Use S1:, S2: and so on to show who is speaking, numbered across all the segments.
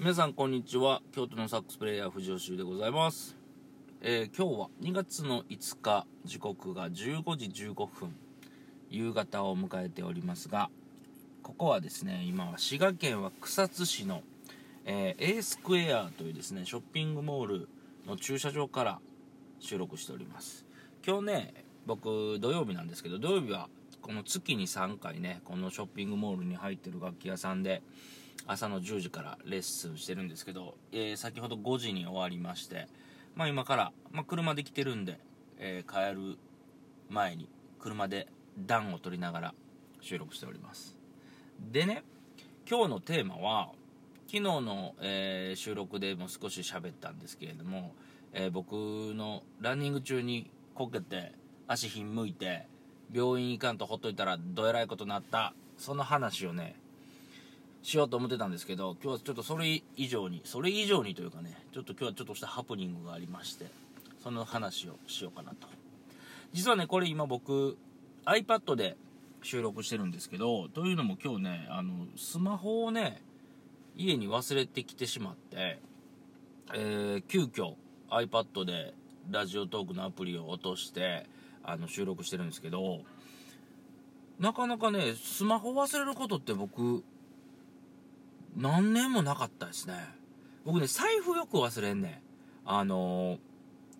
S1: 皆さんこんにちは。京都のサックスプレイヤー藤吉でございます、えー今日は2月の5日時刻が15時15分夕方を迎えておりますがここはですね今は滋賀県は草津市の、えー A スクエアというですねショッピングモールの駐車場から収録しております。今日ね僕土曜日なんですけど土曜日はこの月に3回ねこのショッピングモールに入ってる楽器屋さんで朝の10時からレッスンしてるんですけど、えー先ほど5時に終わりまして、まあ、今から、まあ、車で来てるんで、えー帰る前に車で暖を取りながら収録しております。でね今日のテーマは昨日の、えー収録でも少し喋ったんですけれども、えー僕のランニング中にこけて足ひんむいて病院行かんとほっといたらどえらいことなったその話をねしようと思ってたんですけど今日はちょっとそれ以上にそれ以上にというかねちょっと今日はちょっとしたハプニングがありましてその話をしようかなと。実はねこれ今僕 iPad で収録してるんですけどというのも今日ねあのスマホをね家に忘れてきてしまって、えー急遽 iPad でラジオトークのアプリを落としてあの収録してるんですけどなかなかねスマホ忘れることって僕何年もなかったですね。僕ね財布よく忘れんねん。あのー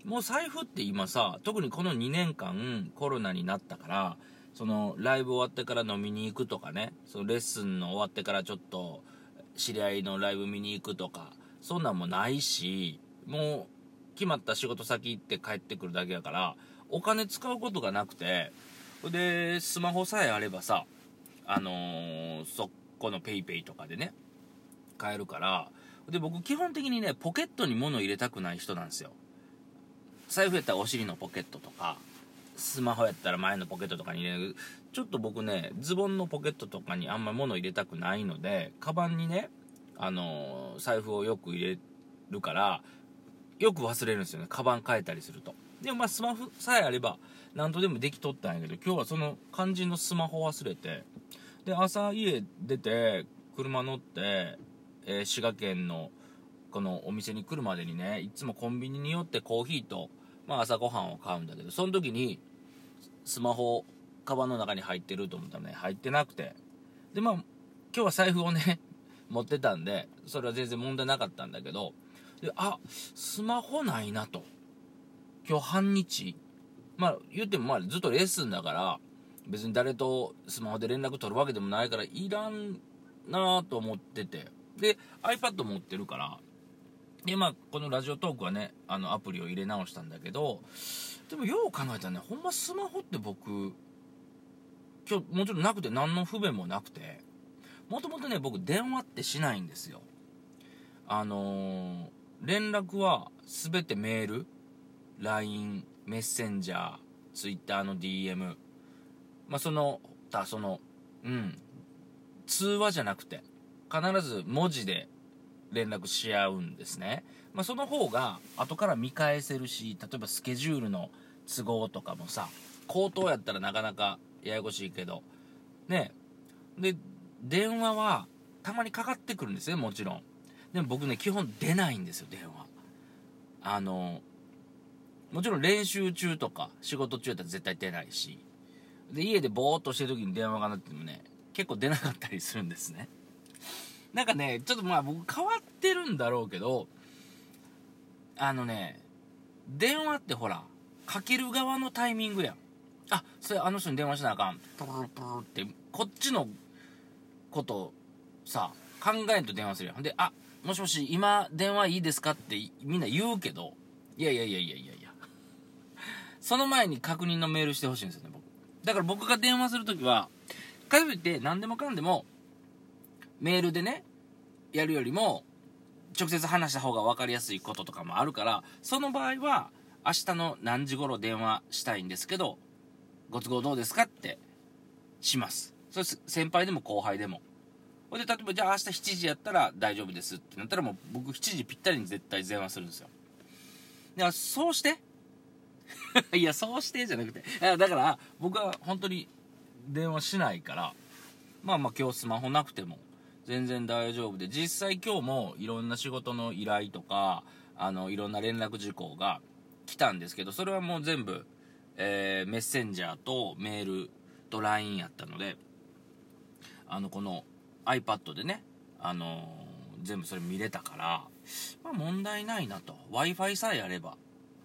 S1: もう財布って今さ特にこの2年間コロナになったからそのライブ終わってから飲みに行くとかねそのレッスンの終わってからちょっと知り合いのライブ見に行くとかそんなんもないしもう決まった仕事先行って帰ってくるだけやからお金使うことがなくてでスマホさえあればさあのーそこの PayPay とかでね買えるからで僕基本的にねポケットに物入れたくない人なんですよ。財布やったらお尻のポケットとかスマホやったら前のポケットとかに入れる。ちょっと僕ねズボンのポケットとかにあんまり物入れたくないのでカバンにねあのー財布をよく入れるからよく忘れるんですよね。カバン変えたりすると。でもまあスマホさえあれば何とでもできとったんやけど今日はその肝心のスマホ忘れてで朝家出て車乗って、えー滋賀県のこのお店に来るまでにねいつもコンビニに寄ってコーヒーと、まあ、朝ごはんを買うんだけどその時にスマホカバンの中に入ってると思ったらね。入ってなくて。でまあ今日は財布をね 持ってたんでそれは全然問題なかったんだけどであスマホないなと。今日半日。まあ言ってもまあずっとレッスンだから別に誰とスマホで連絡取るわけでもないからいらんなと思ってて。で iPad 持ってるから。でまあこのラジオトークはねあのアプリを入れ直したんだけどでもよう考えたらねほんまスマホって僕今日もちろんなくて何の不便もなくてもともとね僕電話ってしないんですよ。あのー連絡は全てメール LINE メッセンジャー Twitter の DM まあそのたそのうん。通話じゃなくて。必ず文字で連絡し合うんですね、まあ、その方が後から見返せるし例えばスケジュールの都合とかもさ口頭やったらなかなかややこしいけどね。で電話はたまにかかってくるんですよもちろん。でも僕ね基本出ないんですよ電話。あのもちろん練習中とか仕事中やったら絶対出ないし。で家でぼーっとしてる時に電話が鳴ってもね結構出なかったりするんですね。なんかねちょっとまあ僕変わってるんだろうけどあのね電話ってほらかける側のタイミングやん。あそれあの人に電話しなあかん。プルプルってこっちのことさ考えんと電話するやんほん。であもしもし今電話いいですかってみんな言うけどいやいやいやいやいやいや。その前に確認のメールしてほしいんですよね僕。だから僕が電話するときはかといって何でもかんでもメールでねやるよりも直接話した方が分かりやすいこととかもあるからその場合は明日の何時頃電話したいんですけどご都合どうですかってします。それ先輩でも後輩でも。ほんで例えばじゃあ明日7時やったら大丈夫ですってなったらもう僕7時ぴったりに絶対電話するんですよ。だからそうして いやそうしてじゃなくてだから僕は本当に電話しないからまあまあ今日スマホなくても全然大丈夫で、実際今日もいろんな仕事の依頼とか、あの、いろんな連絡事項が来たんですけど、それはもう全部、えー、メッセンジャーとメールと LINE やったので、あの、この iPad でね、あのー、全部それ見れたから、まあ問題ないなと。Wi-Fi さえあれば。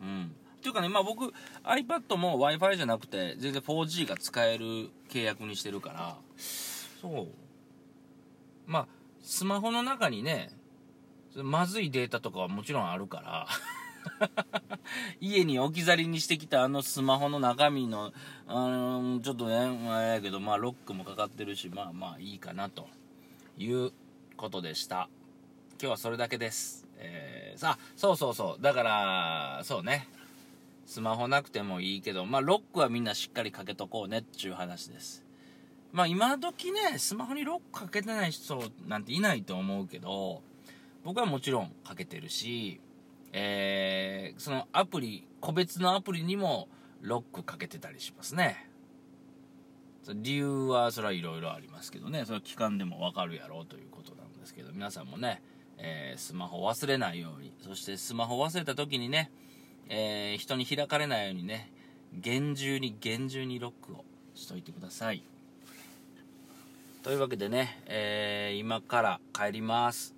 S1: うん。っていうかね、まあ僕、iPad も Wi-Fi じゃなくて、全然 4G が使える契約にしてるから、そう。まあ、スマホの中にね、まずいデータとかはもちろんあるから 家に置き去りにしてきたあのスマホの中身の、あの、ちょっとね、まあやけど、まあロックもかかってるし、まあまあいいかなということでした。今日はそれだけです。えー、さあ、そうそうそう。だから、そうね。スマホなくてもいいけど、まあロックはみんなしっかりかけとこうねっていう話です。まあ今時ね、スマホにロックかけてない人なんていないと思うけど、僕はもちろんかけてるし、えー、そのアプリ、個別のアプリにもロックかけてたりしますね。理由はそれはいろいろありますけどね、それは期間でもわかるやろうということなんですけど、皆さんもね、えー、スマホ忘れないように、そしてスマホ忘れた時にね、えー、人に開かれないようにね、厳重に厳重にロックをしといてください。というわけでね、えー、今から帰ります。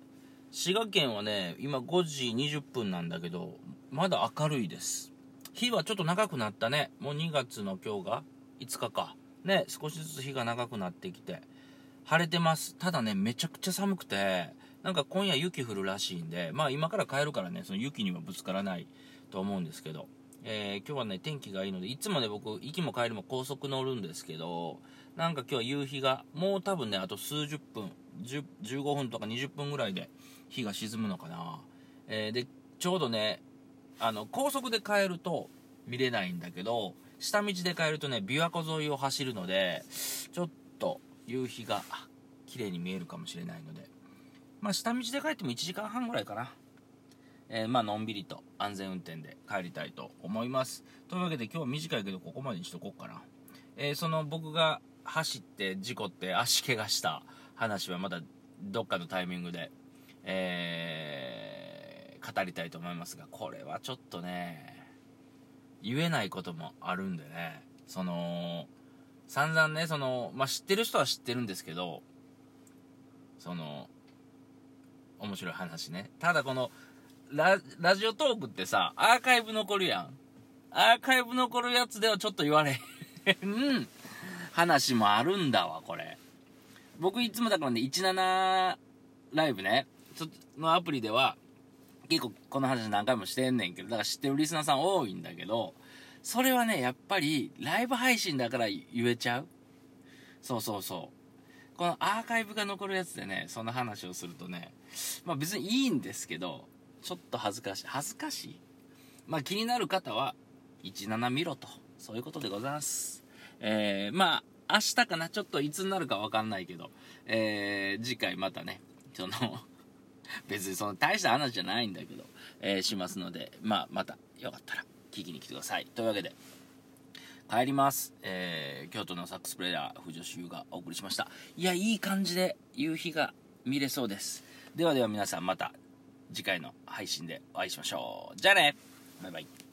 S1: 滋賀県はね、今5時20分なんだけど、まだ明るいです。日はちょっと長くなったね。もう2月の今日が5日か。ね、少しずつ日が長くなってきて、晴れてます。ただね、めちゃくちゃ寒くて、なんか今夜雪降るらしいんで、まあ今から帰るからね、その雪にはぶつからないと思うんですけど、えー、今日はね、天気がいいので、いつもね、僕、行きも帰りも高速乗るんですけど、なんか今日は夕日が、もう多分ね、あと数十分、15分とか20分ぐらいで日が沈むのかな。えー、で、ちょうどね、あの、高速で帰ると見れないんだけど、下道で帰るとね、琵琶湖沿いを走るので、ちょっと夕日が綺麗に見えるかもしれないので、まあ下道で帰っても1時間半ぐらいかな。えー、まあのんびりと安全運転で帰りたいと思います。というわけで今日は短いけどここまでにしとこうかな。えー、その僕が走って事故って足怪我した話はまたどっかのタイミングで、えー、語りたいと思いますが、これはちょっとね、言えないこともあるんでね、その、散々ね、その、まあ、知ってる人は知ってるんですけど、その、面白い話ね。ただこの、ラ、ラジオトークってさ、アーカイブ残るやん。アーカイブ残るやつではちょっと言われへん話もあるんだわ、これ。僕いつもだからね、17ライブね、のアプリでは、結構この話何回もしてんねんけど、だから知ってるリスナーさん多いんだけど、それはね、やっぱりライブ配信だから言えちゃうそうそうそう。このアーカイブが残るやつでね、その話をするとね、まあ別にいいんですけど、ちょっと恥ずかしい。恥ずかしい？まあ気になる方は、17見ろと。そういうことでございます。えー、まあ、明日かな？ちょっといつになるかわかんないけど、えー、次回またね、その 別にその大した話じゃないんだけど、えー、しますので、まあ、またよかったら聞きに来てください。というわけで、帰ります。えー、京都のサックスプレーヤー、藤吉優がお送りしました。いや、いい感じで夕日が見れそうです。ではでは皆さんまた次回の配信でお会いしましょう。じゃあねバイバイ。